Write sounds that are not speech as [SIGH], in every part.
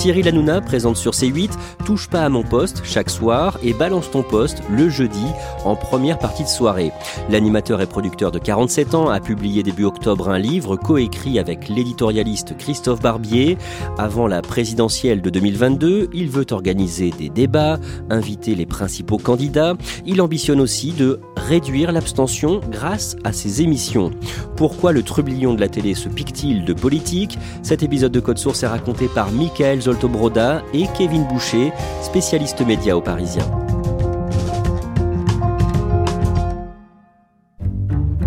Cyril Hanouna présente sur C8 Touche pas à mon poste chaque soir et Balance ton poste le jeudi en première partie de soirée. L'animateur et producteur de 47 ans a publié début octobre un livre coécrit avec l'éditorialiste Christophe Barbier. Avant la présidentielle de 2022, il veut organiser des débats, inviter les principaux candidats. Il ambitionne aussi de réduire l'abstention grâce à ses émissions. Pourquoi le trublion de la télé se pique-t-il de politique? Cet épisode de Code Source est raconté par Michael Et Kevin Boucher, spécialiste média au Parisien.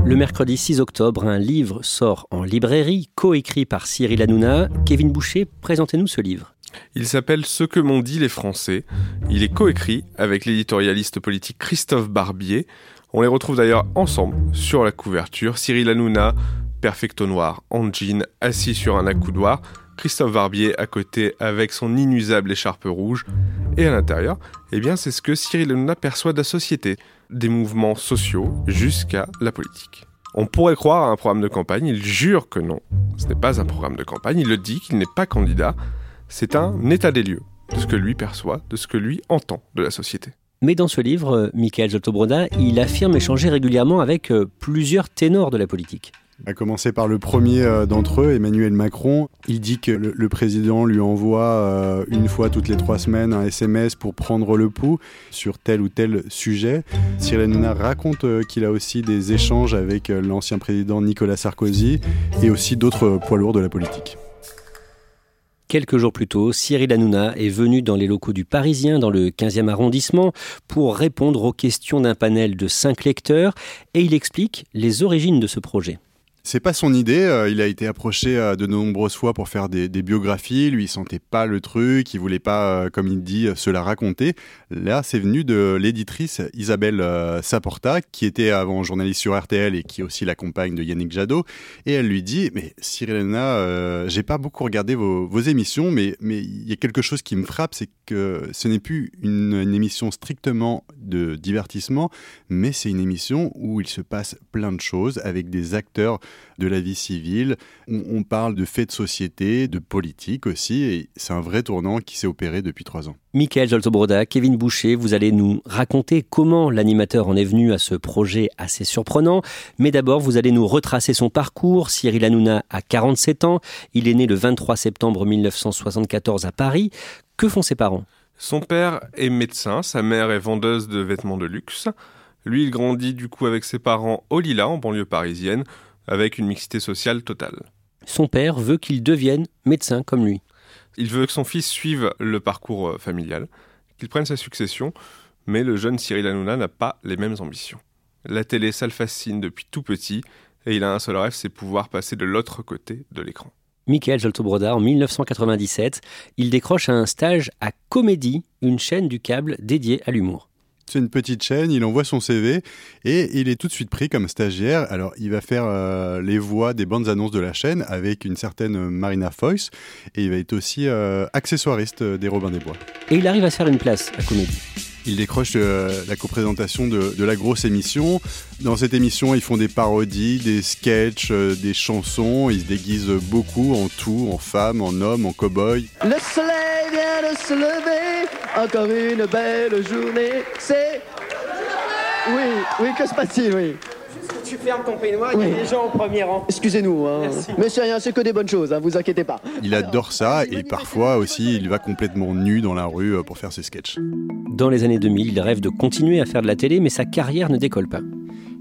Le mercredi 6 octobre, un livre sort en librairie, coécrit par Cyril Hanouna. Kevin Boucher, présentez-nous ce livre. Il s'appelle Ce que m'ont dit les Français. Il est coécrit avec l'éditorialiste politique Christophe Barbier. On les retrouve d'ailleurs ensemble sur la couverture. Cyril Hanouna, perfecto noir, en jean, assis sur un accoudoir. Christophe Barbier à côté avec son inusable écharpe rouge. Et à l'intérieur, eh bien, c'est ce que Cyril Hanouna perçoit de la société, des mouvements sociaux jusqu'à la politique. On pourrait croire à un programme de campagne, il jure que non. Ce n'est pas un programme de campagne, il le dit qu'il n'est pas candidat. C'est un état des lieux de ce que lui perçoit, de ce que lui entend de la société. Mais dans ce livre, Michael Zoltobroda, il affirme échanger régulièrement avec euh, plusieurs ténors de la politique. À commencer par le premier euh, d'entre eux, Emmanuel Macron. Il dit que le, président lui envoie euh, une fois toutes les trois semaines un SMS pour prendre le pouls sur tel ou tel sujet. Cyril Hanouna raconte euh, qu'il a aussi des échanges avec l'ancien président Nicolas Sarkozy et aussi d'autres poids lourds de la politique. Quelques jours plus tôt, Cyril Hanouna est venu dans les locaux du Parisien, dans le 15e arrondissement, pour répondre aux questions d'un panel de cinq lecteurs et il explique les origines de ce projet. C'est pas son idée. Euh, il a été approché euh, de nombreuses fois pour faire des, biographies. Lui, il sentait pas le truc. Il voulait pas, euh, comme il dit, se la raconter. Là, c'est venu de l'éditrice Isabelle Saporta, qui était avant journaliste sur RTL et qui est aussi la compagne de Yannick Jadot. Et elle lui dit, mais Cyril Hanouna, j'ai pas beaucoup regardé vos, émissions, mais il y a quelque chose qui me frappe, c'est que ce n'est plus une émission strictement de divertissement, mais c'est une émission où il se passe plein de choses avec des acteurs de la vie civile. On, parle de faits de société, de politique aussi, et c'est un vrai tournant qui s'est opéré depuis trois ans. Michael Joltobroda, Kevin Boucher, vous allez nous raconter comment l'animateur en est venu à ce projet assez surprenant. Mais d'abord, vous allez nous retracer son parcours. Cyril Hanouna a 47 ans. Il est né le 23 septembre 1974 à Paris. Que font ses parents? Son père est médecin, sa mère est vendeuse de vêtements de luxe. Lui, il grandit du coup avec ses parents au Lila, en banlieue parisienne, avec une mixité sociale totale. Son père veut qu'il devienne médecin comme lui. Il veut que son fils suive le parcours euh, familial, qu'il prenne sa succession, mais le jeune Cyril Hanouna n'a pas les mêmes ambitions. La télé, ça le fascine depuis tout petit, et il a un seul rêve, c'est pouvoir passer de l'autre côté de l'écran. Michael Joltobroda, en 1997, il décroche un stage à Comédie, une chaîne du câble dédiée à l'humour. C'est une petite chaîne, il envoie son CV et il est tout de suite pris comme stagiaire. Alors, il va faire euh, les voix des bandes annonces de la chaîne avec une certaine Marina Foyce et il va être aussi euh, accessoiriste des Robins des Bois. Et il arrive à se faire une place à Comédie. Il décroche euh, la coprésentation de, de la grosse émission. Dans cette émission, ils font des parodies, des sketchs, euh, des chansons. Ils se déguisent beaucoup en tout, en femme, en homme, en cow-boy. Le soleil vient de se lever, encore une belle journée. C'est. Oui, oui, que se passe-t-il, oui Tu fermes ton peignoir, il y a des gens au premier rang. Excusez-nous, hein. Mais c'est rien, c'est que des bonnes choses, hein, vous inquiétez pas. Il adore ça et parfois aussi, il va complètement nu dans la rue euh, pour faire ses sketchs. Dans les années 2000, il rêve de continuer à faire de la télé, mais sa carrière ne décolle pas.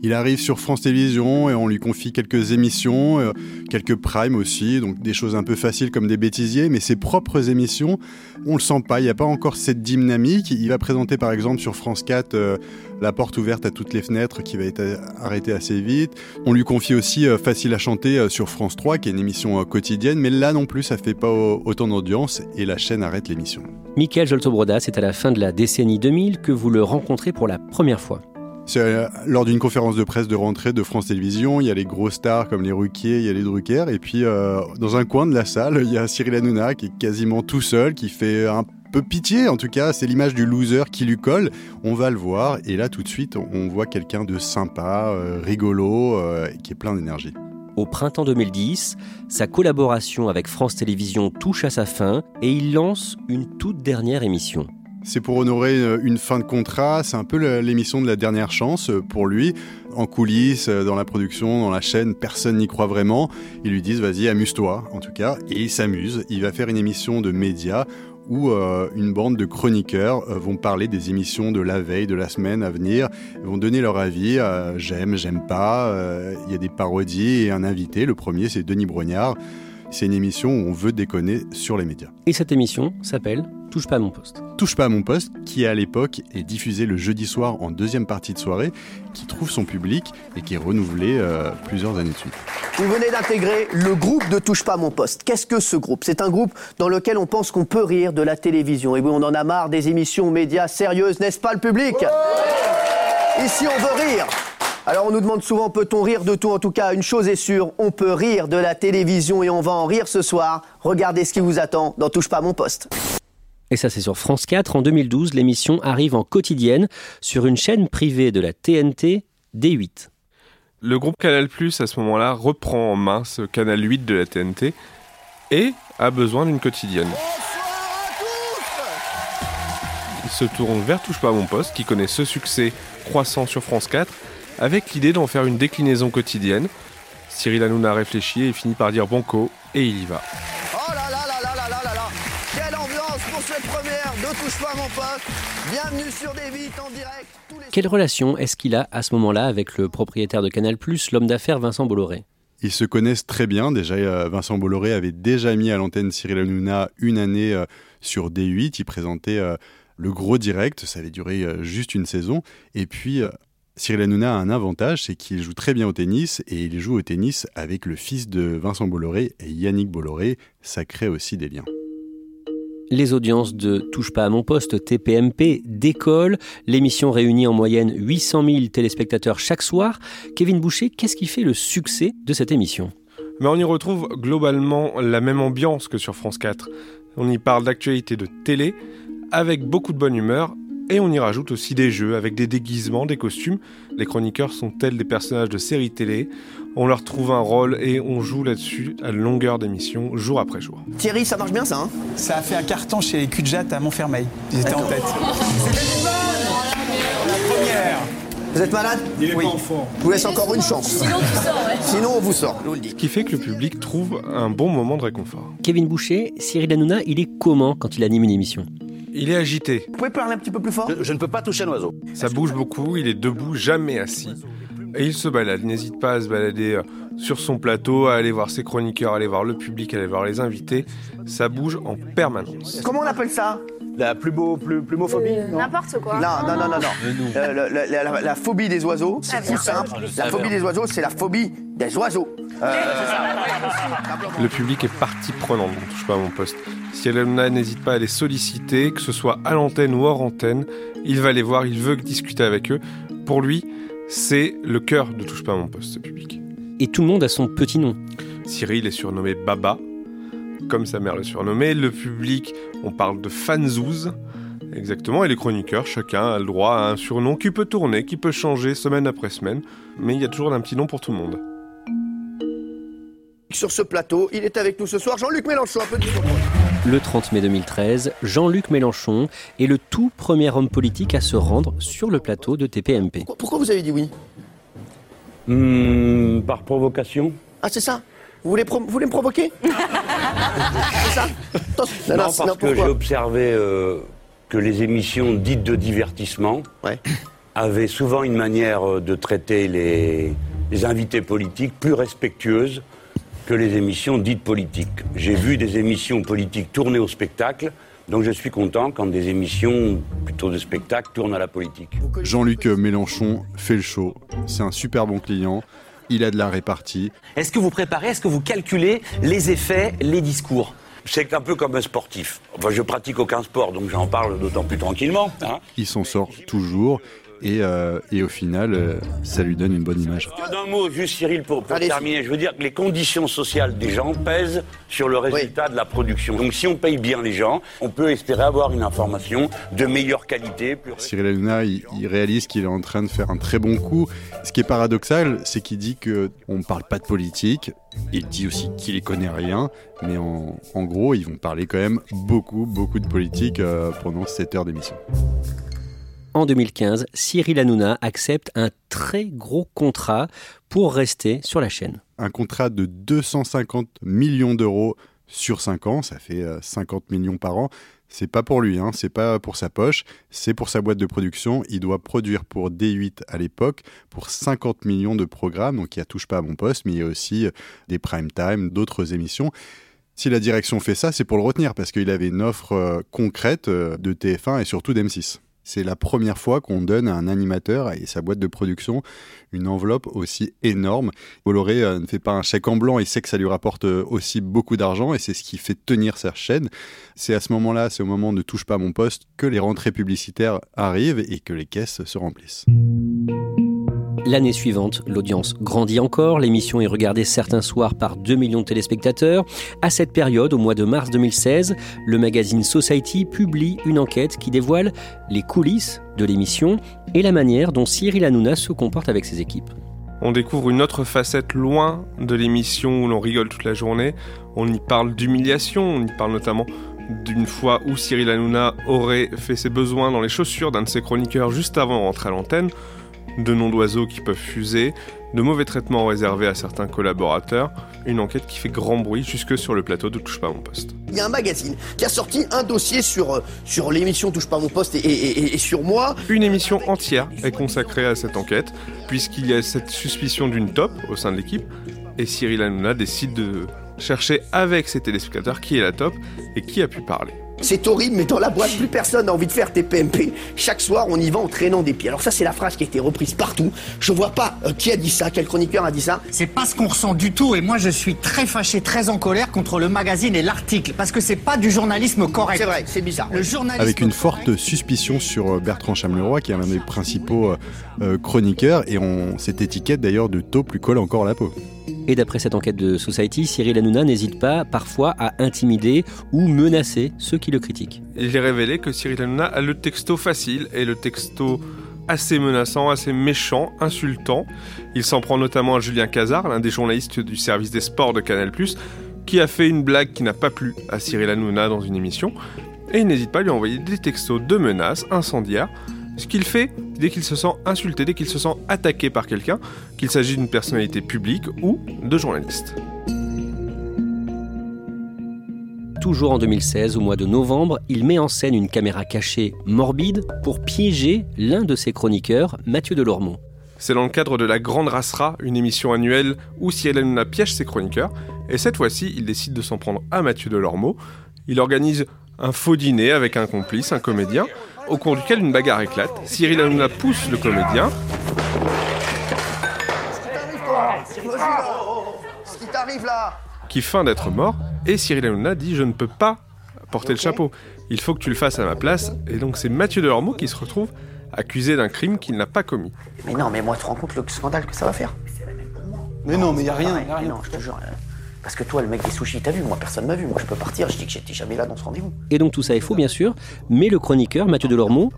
Il arrive sur France Télévisions et on lui confie quelques émissions, euh, quelques primes aussi, donc des choses un peu faciles comme des bêtisiers, mais ses propres émissions, on le sent pas, il n'y a pas encore cette dynamique. Il va présenter par exemple sur France 4 euh, La porte ouverte à toutes les fenêtres qui va être euh, arrêtée assez vite. On lui confie aussi Facile à chanter sur France 3 qui est une émission quotidienne, mais là non plus ça fait pas au- autant d'audience et la chaîne arrête l'émission. Michael Joltobroda, c'est à la fin de la décennie 2000 que vous le rencontrez pour la première fois. C'est euh, lors d'une conférence de presse de rentrée de France Télévisions, il y a les gros stars comme les Ruquier, il y a les Drucker, et puis euh, dans un coin de la salle, il y a Cyril Hanouna qui est quasiment tout seul, qui fait un peu pitié, en tout cas, c'est l'image du loser qui lui colle. On va le voir, et là tout de suite, on voit quelqu'un de sympa, euh, rigolo, qui est plein d'énergie. Au printemps 2010, sa collaboration avec France Télévisions touche à sa fin et il lance une toute dernière émission. C'est pour honorer euh, une fin de contrat, c'est un peu l'émission de la dernière chance euh, pour lui. En coulisses, euh, dans la production, dans la chaîne, personne n'y croit vraiment. Ils lui disent vas-y, amuse-toi en tout cas. Et il s'amuse. Il va faire une émission de médias où une bande de chroniqueurs vont parler des émissions de la veille, de la semaine à venir, vont donner leur avis, j'aime, j'aime pas, il y a des parodies et un invité, le premier c'est Denis Brognard. C'est une émission où on veut déconner sur les médias. Et cette émission s'appelle Touche pas à mon poste. Touche pas à mon poste, qui à l'époque est diffusé le jeudi soir en deuxième partie de soirée, qui trouve son public et qui est renouvelé euh, plusieurs années de suite. Vous venez d'intégrer le groupe de Touche pas à mon poste. Qu'est-ce que ce groupe? C'est un groupe dans lequel on pense qu'on peut rire de la télévision. Et oui, on en a marre des émissions médias sérieuses, n'est-ce pas le public? Ici, on veut rire. Alors on nous demande souvent peut-on rire de tout? En tout cas, une chose est sûre, on peut rire de la télévision et on va en rire ce soir. Regardez ce qui vous attend dans Touche pas à mon poste. Et ça, c'est sur France 4. En 2012, l'émission arrive en quotidienne sur une chaîne privée de la TNT, D8. Le groupe Canal+, à ce moment-là, reprend en main ce Canal 8 de la TNT et a besoin d'une quotidienne. Il se tourne vers Touche pas à mon poste, qui connaît ce succès croissant sur France 4, avec l'idée d'en faire une déclinaison quotidienne. Cyril Hanouna réfléchit et finit par dire banco, et il y va. Oh là là là là là là là Quelle ambiance pour cette première de Touche pas mon pote Bienvenue sur des vites en direct. Quelle relation est-ce qu'il a à ce moment-là avec le propriétaire de Canal+, l'homme d'affaires Vincent Bolloré? Ils se connaissent très bien. Déjà, euh, Vincent Bolloré avait déjà mis à l'antenne Cyril Hanouna une année euh, sur D8. Il présentait euh, le gros direct. Ça avait duré juste une saison. Et puis, Cyril Hanouna a un avantage, c'est qu'il joue très bien au tennis. Et il joue au tennis avec le fils de Vincent Bolloré et Yannick Bolloré. Ça crée aussi des liens. Les audiences de Touche pas à mon poste, TPMP, décollent. L'émission réunit en moyenne 800 000 téléspectateurs chaque soir. Kevin Boucher, qu'est-ce qui fait le succès de cette émission? Mais on y retrouve globalement la même ambiance que sur France 4. On y parle d'actualité de télé, avec beaucoup de bonne humeur, et on y rajoute aussi des jeux avec des déguisements, des costumes. Les chroniqueurs sont tels des personnages de séries télé? On leur trouve un rôle et on joue là-dessus à longueur d'émission, jour après jour. Thierry, ça marche bien ça, hein? Ça a fait un carton chez les Cudjat à Montfermeil. Ils étaient en tête. La première. Vous êtes malade? Oui. Je vous laisse encore une chance. Sinon, Sinon, on vous sort, je vous le dis. Ce qui fait que le public trouve un bon moment de réconfort. Kevin Boucher, Cyril Hanouna, il est comment quand il anime une émission? Il est agité, Vous pouvez parler un petit peu plus fort Je ne peux pas toucher un oiseau. ça bouge beaucoup, il est debout, jamais assis. Et il se balade, il n'hésite pas à se balader euh, sur son plateau, à aller voir ses chroniqueurs, à aller voir le public, à aller voir les invités. Ça bouge en permanence. Comment on appelle ça? La plus beau, plus, plumophobie non N'importe quoi. Non, non, non, non, non. Euh, la, la- la phobie des oiseaux, c'est tout simple. La phobie des oiseaux, c'est la phobie des oiseaux. Euh, Le public est partie prenante, on touche pas à mon poste. Si Hanouna n'hésite pas à les solliciter, que ce soit à l'antenne ou hors antenne, il va les voir, il veut discuter avec eux. Pour lui, c'est le cœur de Touche pas à mon poste, ce public. Et tout le monde a son petit nom. Cyril est surnommé Baba, comme sa mère le surnommait. Le public, on parle de fanzouz. Exactement, et les chroniqueurs, chacun a le droit à un surnom qui peut tourner, qui peut changer semaine après semaine, mais il y a toujours un petit nom pour tout le monde. Sur ce plateau, il est avec nous ce soir, Jean-Luc Mélenchon, un peu de Le 30 mai 2013, Jean-Luc Mélenchon est le tout premier homme politique à se rendre sur le plateau de TPMP. Pourquoi vous avez dit oui? Hmm, Par provocation Ah, c'est ça? Vous voulez, pro- vous voulez me provoquer? [LAUGHS] C'est ça? Non, non, parce non, que j'ai observé euh, que les émissions dites de divertissement Ouais. avaient souvent une manière euh, de traiter les, les invités politiques plus respectueuse que les émissions dites politiques. J'ai vu des émissions politiques tourner au spectacle, donc je suis content quand des émissions plutôt de spectacle tournent à la politique. Jean-Luc Mélenchon fait le show. C'est un super bon client. Il a de la répartie. Est-ce que vous préparez, est-ce que vous calculez les effets, les discours? C'est un peu comme un sportif. Enfin, je pratique aucun sport, donc j'en parle d'autant plus tranquillement. hein. Il s'en sort toujours. Et, euh, et au final, euh, ça lui donne une bonne image. Un mot, juste Cyril, pour, terminer. Je veux dire que les conditions sociales des gens pèsent sur le résultat de la production. Donc si on paye bien les gens, on peut espérer avoir une information de meilleure qualité. Plus... Cyril Hanouna, il, il réalise qu'il est en train de faire un très bon coup. Ce qui est paradoxal, c'est qu'il dit que on ne parle pas de politique. Il dit aussi qu'il y connaît rien, mais en, en gros, ils vont parler quand même beaucoup, beaucoup de politique euh, pendant cette heure d'émission. En 2015, Cyril Hanouna accepte un très gros contrat pour rester sur la chaîne. Un contrat de 250 millions d'euros sur 5 ans, ça fait euh, 50 millions par an. C'est pas pour lui, hein, c'est pas pour sa poche, c'est pour sa boîte de production. Il doit produire pour D8 à l'époque pour 50 millions de programmes, donc il y a touche pas à mon poste, mais il y a aussi euh, des prime time, d'autres émissions. Si la direction fait ça, c'est pour le retenir parce qu'il avait une offre euh, concrète euh, de TF1 et surtout d'M6. C'est la première fois qu'on donne à un animateur et sa boîte de production une enveloppe aussi énorme. Bolloré euh, ne fait pas un chèque en blanc, il sait que ça lui rapporte euh, aussi beaucoup d'argent et c'est ce qui fait tenir sa chaîne. C'est à ce moment-là, c'est au moment de touche pas mon poste que les rentrées publicitaires arrivent et que les caisses se remplissent. L'année suivante, l'audience grandit encore, l'émission est regardée certains soirs par 2 millions de téléspectateurs. À cette période, au mois de mars 2016, le magazine Society publie une enquête qui dévoile les coulisses de l'émission et la manière dont Cyril Hanouna se comporte avec ses équipes. On découvre une autre facette loin de l'émission où l'on rigole toute la journée. On y parle d'humiliation, on y parle notamment d'une fois où Cyril Hanouna aurait fait ses besoins dans les chaussures d'un de ses chroniqueurs juste avant de rentrer à l'antenne, de noms d'oiseaux qui peuvent fuser, de mauvais traitements réservés à certains collaborateurs, une enquête qui fait grand bruit jusque sur le plateau de Touche pas à mon poste. Il y a un magazine qui a sorti un dossier sur, euh, sur l'émission Touche pas à mon poste et, et- et- et sur moi. Une émission entière est consacrée à cette enquête, puisqu'il y a cette suspicion d'une top au sein de l'équipe, et Cyril Hanouna décide de chercher avec ses téléspectateurs qui est la top et qui a pu parler. C'est horrible, mais dans la boîte, plus personne n'a envie de faire TPMP. Chaque soir, on y va en traînant des pieds. Alors ça, c'est la phrase qui a été reprise partout. Je vois pas euh, qui a dit ça, quel chroniqueur a dit ça. C'est pas ce qu'on ressent du tout et moi je suis très fâché, très en colère contre le magazine et l'article parce que c'est pas du journalisme correct. C'est vrai, c'est bizarre. Le journalisme Avec une forte suspicion sur euh, Bertrand Chameroy, qui est l'un des principaux euh, chroniqueurs, et on, cette étiquette d'ailleurs de taupe lui colle encore à la peau. Et d'après cette enquête de Society, Cyril Hanouna n'hésite pas parfois à intimider ou menacer ceux qui le critiquent. Il est révélé que Cyril Hanouna a le texto facile et le texto assez menaçant, assez méchant, insultant. Il s'en prend notamment à Julien Cazard, l'un des journalistes du service des sports de Canal+, qui a fait une blague qui n'a pas plu à Cyril Hanouna dans une émission, et il n'hésite pas à lui envoyer des textos de menaces incendiaires, ce qu'il fait dès qu'il se sent insulté, dès qu'il se sent attaqué par quelqu'un, qu'il s'agit d'une personnalité publique ou de journaliste. Toujours en 2016, au mois de novembre, il met en scène une caméra cachée morbide pour piéger l'un de ses chroniqueurs, Mathieu Delormeau. C'est dans le cadre de la Grande Rassera, une émission annuelle où Cyril Hanouna piège ses chroniqueurs, et cette fois-ci, il décide de s'en prendre à Mathieu Delormeau. Il organise un faux dîner avec un complice, un comédien, au cours duquel une bagarre éclate. Cyril Hanouna pousse le comédien, Ce qui t'arrive là qui feint d'être mort, et Cyril Hanouna dit Je ne peux pas porter le chapeau, il faut que tu le fasses à ma place, et donc c'est Mathieu Delormeau qui se retrouve accusé d'un crime qu'il n'a pas commis. Mais non, mais moi, tu te rends compte le scandale que ça va faire Mais non, mais il y a rien. a Mais rien. non, je te jure. Parce que toi, le mec des sushis, t'as vu, moi personne m'a vu, moi je peux partir, je dis que j'étais jamais là dans ce rendez-vous. Et donc tout ça est faux, bien sûr, mais le chroniqueur, Mathieu Delormeau,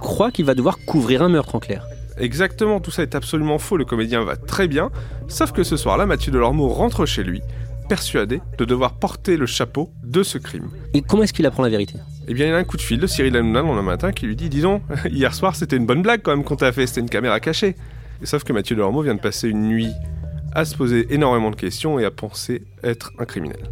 croit qu'il va devoir couvrir un meurtre en clair. Exactement, tout ça est absolument faux, le comédien va très bien, sauf que ce soir-là, Mathieu Delormeau rentre chez lui, persuadé de devoir porter le chapeau de ce crime. Et comment est-ce qu'il apprend la vérité? Eh bien, il a un coup de fil de Cyril Hanouna le matin qui lui dit Dis donc, hier soir c'était une bonne blague quand même qu'on t'a fait, c'était une caméra cachée. sauf que Mathieu Delormeau vient de passer une nuit à se poser énormément de questions et à penser être un criminel.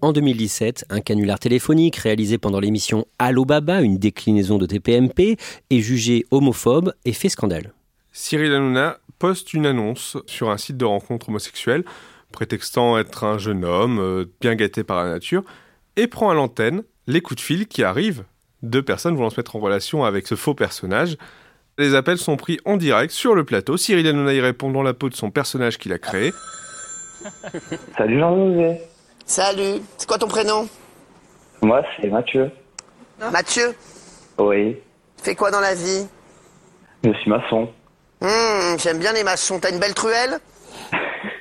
En 2017, un canular téléphonique réalisé pendant l'émission Allo Baba, une déclinaison de TPMP, est jugé homophobe et fait scandale. Cyril Hanouna poste une annonce sur un site de rencontre homosexuelle, prétextant être un jeune homme euh, bien gâté par la nature, et prend à l'antenne les coups de fil qui arrivent de personnes voulant se mettre en relation avec ce faux personnage. Les appels sont pris en direct sur le plateau. Cyril Hanouna y répond dans la peau de son personnage qu'il a créé. [LAUGHS] Salut Jean-José. Salut, c'est quoi ton prénom? Moi, c'est Mathieu. Mathieu? Oui, Fais quoi dans la vie? Je suis maçon. Hum, J'aime bien les maçons, t'as une belle truelle?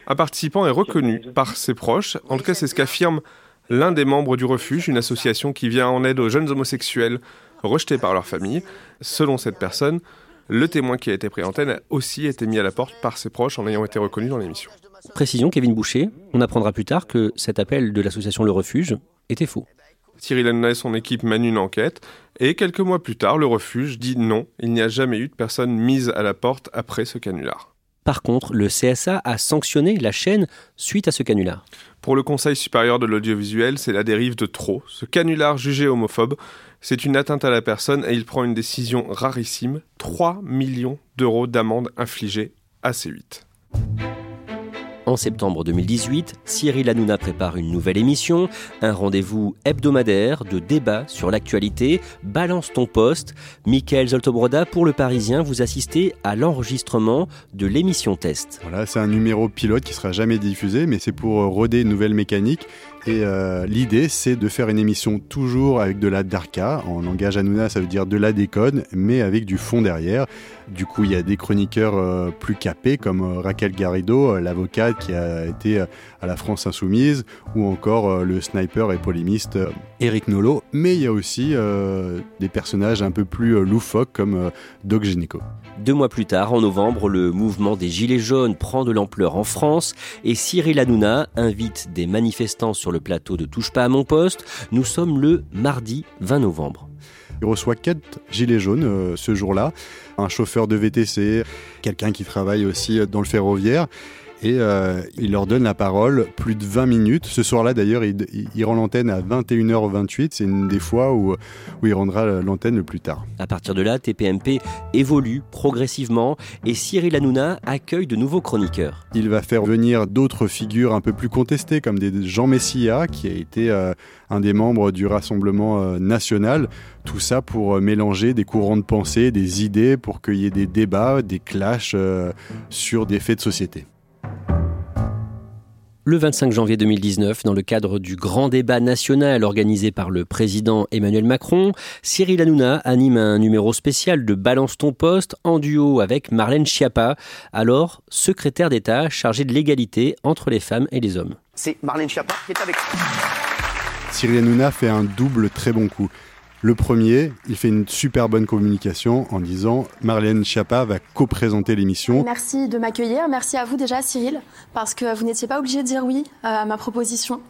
Un participant est reconnu par ses proches. En tout cas, c'est ce qu'affirme l'un des membres du refuge, une association qui vient en aide aux jeunes homosexuels rejetés par leur famille. Selon cette personne, le témoin qui a été pris en antenne a aussi été mis à la porte par ses proches en ayant été reconnu dans l'émission. Précision, Kevin Boucher, on apprendra plus tard que cet appel de l'association Le Refuge était faux. Cyril Hanouna et son équipe mènent une enquête et quelques mois plus tard, le refuge dit non, il n'y a jamais eu de personne mise à la porte après ce canular. Par contre, le CSA a sanctionné la chaîne suite à ce canular. Pour le Conseil supérieur de l'audiovisuel, c'est la dérive de trop. Ce canular jugé homophobe, c'est une atteinte à la personne et il prend une décision rarissime 3 millions d'euros d'amende infligée à C8. En septembre 2018, Cyril Hanouna prépare une nouvelle émission, un rendez-vous hebdomadaire de débat sur l'actualité. Balance ton poste. Michael Zoltobroda, pour Le Parisien, vous assistez à l'enregistrement de l'émission test. Voilà, c'est un numéro pilote qui sera jamais diffusé, mais c'est pour roder une nouvelle mécanique. Et euh, l'idée, c'est de faire une émission toujours avec de la darka. En langage Hanouna, ça veut dire de la déconne, mais avec du fond derrière. Du coup, il y a des chroniqueurs euh, plus capés, comme euh, Raquel Garrido, l'avocate qui a été à la France Insoumise, ou encore le sniper et polémiste Eric Nolot. Mais il y a aussi des personnages un peu plus loufoques, comme Doc Gynéco. Deux mois plus tard, en novembre, le mouvement des Gilets jaunes prend de l'ampleur en France et Cyril Hanouna invite des manifestants sur le plateau de Touche pas à mon poste. Nous sommes le mardi 20 novembre. Il reçoit quatre gilets jaunes euh, ce jour-là, un chauffeur de VTC, quelqu'un qui travaille aussi euh, dans le ferroviaire. Et euh, il leur donne la parole plus de 20 minutes. Ce soir-là, d'ailleurs, il, rend l'antenne à 21h28. C'est une des fois où, où il rendra l'antenne le plus tard. À partir de là, TPMP évolue progressivement et Cyril Hanouna accueille de nouveaux chroniqueurs. Il va faire venir d'autres figures un peu plus contestées, comme des Jean Messia, qui a été euh, un des membres du Rassemblement euh, national. Tout ça pour mélanger des courants de pensée, des idées, pour qu'il y ait des débats, des clashs sur des faits de société. Le 25 janvier 2019, dans le cadre du grand débat national organisé par le président Emmanuel Macron, Cyril Hanouna anime un numéro spécial de Balance ton poste en duo avec Marlène Schiappa, alors secrétaire d'État chargée de l'égalité entre les femmes et les hommes. C'est Marlène Schiappa qui est avec nous. Cyril Hanouna fait un double très bon coup. Le premier, il fait une super bonne communication en disant Marlène Schiappa va co-présenter l'émission. Merci de m'accueillir. Merci à vous déjà, Cyril, parce que vous n'étiez pas obligé de dire oui euh, à ma proposition.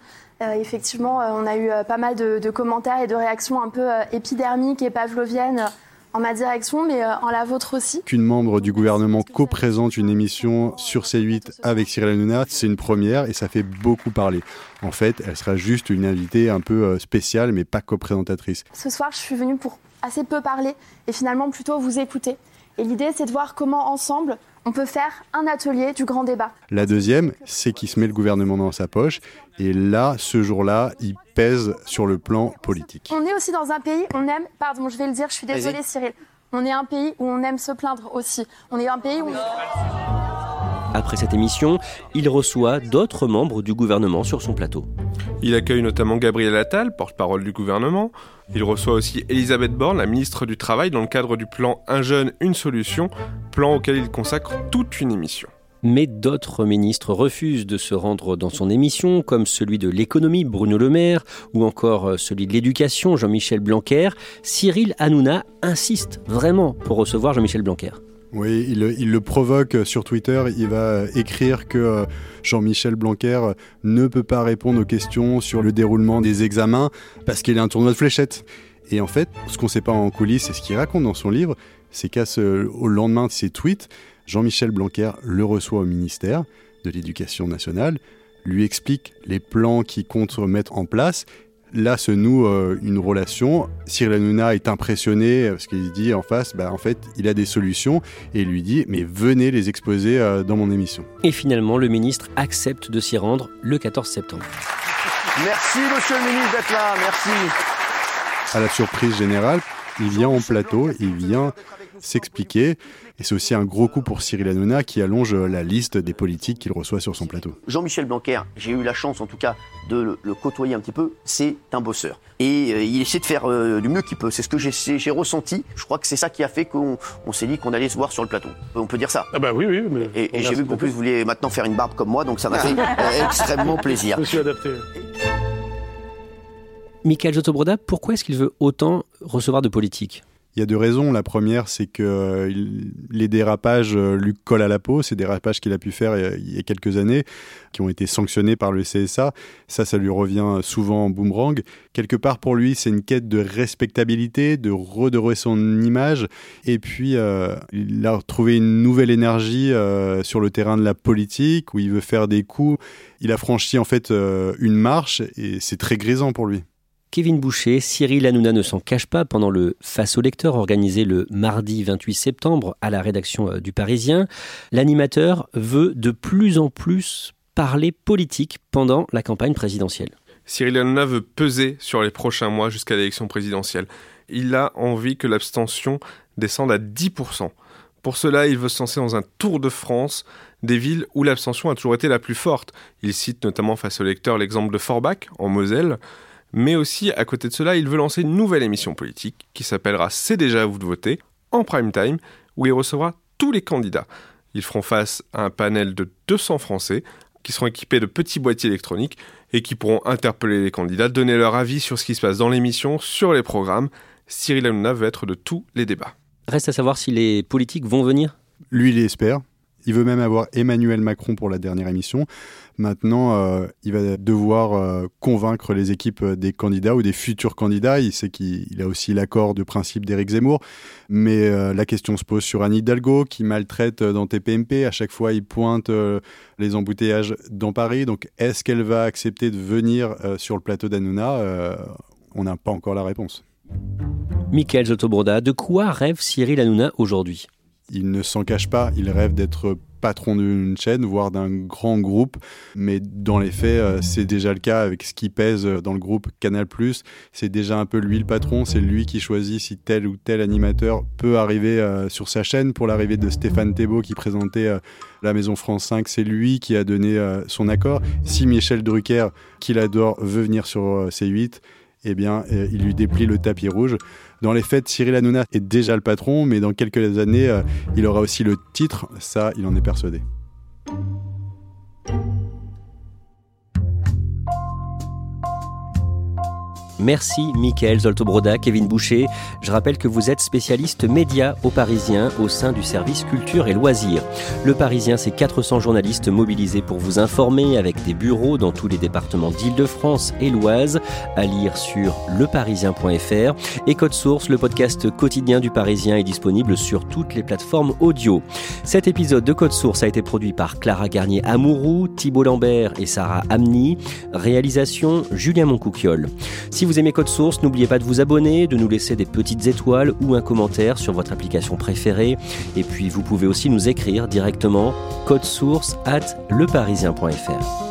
Euh, effectivement, euh, on a eu pas mal de, de commentaires et de réactions un peu épidermiques et pavloviennes en ma direction, mais euh, en la vôtre aussi. Qu'une membre du gouvernement co-présente une émission sur C8 avec Cyril Hanouna, c'est une première et ça fait beaucoup parler. En fait, elle sera juste une invitée un peu euh, spéciale, mais pas co-présentatrice. Ce soir, je suis venue pour assez peu parler et finalement plutôt vous écouter. Et l'idée, c'est de voir comment ensemble on peut faire un atelier du grand débat. La deuxième, c'est qu'il se met le gouvernement dans sa poche. Et là, ce jour-là, il pèse sur le plan politique. On est aussi dans un pays, on aime, pardon, je vais le dire, je suis désolée. Cyril, on est un pays où on aime se plaindre aussi. On est un pays où... Après cette émission, il reçoit d'autres membres du gouvernement sur son plateau. Il accueille notamment Gabriel Attal, porte-parole du gouvernement. Il reçoit aussi Elisabeth Borne, la ministre du Travail, dans le cadre du plan Un jeune, une solution, plan auquel il consacre toute une émission. Mais d'autres ministres refusent de se rendre dans son émission, comme celui de l'économie, Bruno Le Maire, ou encore celui de l'éducation, Jean-Michel Blanquer. Cyril Hanouna insiste vraiment pour recevoir Jean-Michel Blanquer. Oui, il, le provoque sur Twitter. Il va écrire que euh, Jean-Michel Blanquer ne peut pas répondre aux questions sur le déroulement des examens parce qu'il est un tournoi de fléchettes. Et en fait, ce qu'on ne sait pas en coulisses, c'est ce qu'il raconte dans son livre, c'est qu'au lendemain de ses tweets, Jean-Michel Blanquer le reçoit au ministère de l'Éducation nationale, lui explique les plans qu'il compte mettre en place là se noue euh, une relation. Cyril Hanouna est impressionné parce qu'il dit en face, bah, en fait, il a des solutions et il lui dit, mais venez les exposer euh, dans mon émission. Et finalement, le ministre accepte de s'y rendre le 14 septembre. Merci, monsieur le ministre, d'être là. Merci. À la surprise générale, il vient en plateau, il vient s'expliquer. Et c'est aussi un gros coup pour Cyril Hanouna qui allonge la liste des politiques qu'il reçoit sur son plateau. Jean-Michel Blanquer, j'ai eu la chance en tout cas de le, côtoyer un petit peu, c'est un bosseur. Et euh, il essaie de faire euh, du mieux qu'il peut. C'est ce que j'ai ressenti. Je crois que c'est ça qui a fait qu'on s'est dit qu'on allait se voir sur le plateau. On peut dire ça. Ah bah oui, oui. Mais et, et j'ai vu qu'en plus vous vouliez maintenant faire une barbe comme moi, donc ça m'a fait euh, [LAUGHS] extrêmement plaisir. Je me suis adapté. Michael Jotobroda, pourquoi est-ce qu'il veut autant recevoir de politique? Il y a deux raisons. La première, c'est que euh, les dérapages euh, lui collent à la peau. Ces dérapages qu'il a pu faire il y a quelques années, qui ont été sanctionnés par le CSA, ça, ça lui revient souvent en boomerang. Quelque part, pour lui, c'est une quête de respectabilité, de redorer son image. Et puis, euh, il a retrouvé une nouvelle énergie sur le terrain de la politique, où il veut faire des coups. Il a franchi en fait une marche, et c'est très grisant pour lui. Kevin Boucher, Cyril Hanouna ne s'en cache pas pendant le Face au lecteur organisé le mardi 28 septembre à la rédaction euh, du Parisien. L'animateur veut de plus en plus parler politique pendant la campagne présidentielle. Cyril Hanouna veut peser sur les prochains mois jusqu'à l'élection présidentielle. Il a envie que l'abstention descende à 10%. Pour cela, il veut se lancer dans un tour de France des villes où l'abstention a toujours été la plus forte. Il cite notamment face au lecteur l'exemple de Forbach, en Moselle. Mais aussi, à côté de cela, il veut lancer une nouvelle émission politique qui s'appellera C'est déjà à vous de voter, en prime time, où il recevra tous les candidats. Ils feront face à un panel de 200 Français qui seront équipés de petits boîtiers électroniques et qui pourront interpeller les candidats, donner leur avis sur ce qui se passe dans l'émission, sur les programmes. Cyril Hanouna veut être de tous les débats. Reste à savoir si les politiques vont venir? Lui, il espère. Il veut même avoir Emmanuel Macron pour la dernière émission. Maintenant, euh, il va devoir euh, convaincre les équipes des candidats ou des futurs candidats. Il sait qu'il a aussi l'accord de principe d'Éric Zemmour. Mais euh, la question se pose sur Anne Hidalgo, qui maltraite dans TPMP. À chaque fois, il pointe les embouteillages dans Paris. Donc, est-ce qu'elle va accepter de venir sur le plateau d'Anouna On n'a pas encore la réponse. Michael Zotobroda, de quoi rêve Cyril Hanouna aujourd'hui? Il ne s'en cache pas, il rêve d'être patron d'une chaîne, voire d'un grand groupe, mais dans les faits, euh, c'est déjà le cas avec ce qui pèse dans le groupe Canal+. C'est déjà un peu lui le patron, c'est lui qui choisit si tel ou tel animateur peut arriver euh, sur sa chaîne. Pour l'arrivée de Stéphane Thébault qui présentait euh, la Maison France 5, c'est lui qui a donné son accord. Si Michel Drucker, qu'il adore, veut venir sur C8, eh bien, il lui déplie le tapis rouge. Dans les faits, Cyril Hanouna est déjà le patron, mais dans quelques années, euh, il aura aussi le titre. Ça, il en est persuadé. Merci Mickaël Zoltobroda, Kevin Boucher. Je rappelle que vous êtes spécialiste média au Parisien au sein du service culture et loisirs. Le Parisien, c'est 400 journalistes mobilisés pour vous informer avec des bureaux dans tous les départements d'Île-de-France et l'Oise à lire sur leparisien.fr et Code Source, le podcast quotidien du Parisien est disponible sur toutes les plateformes audio. Cet épisode de Code Source a été produit par Clara Garnier Amourou, Thibault Lambert et Sarah Amni. Réalisation Julien Moncouquiole. Aimez Code Source, n'oubliez pas de vous abonner, de nous laisser des petites étoiles ou un commentaire sur votre application préférée. Et puis vous pouvez aussi nous écrire directement source at leparisien.fr.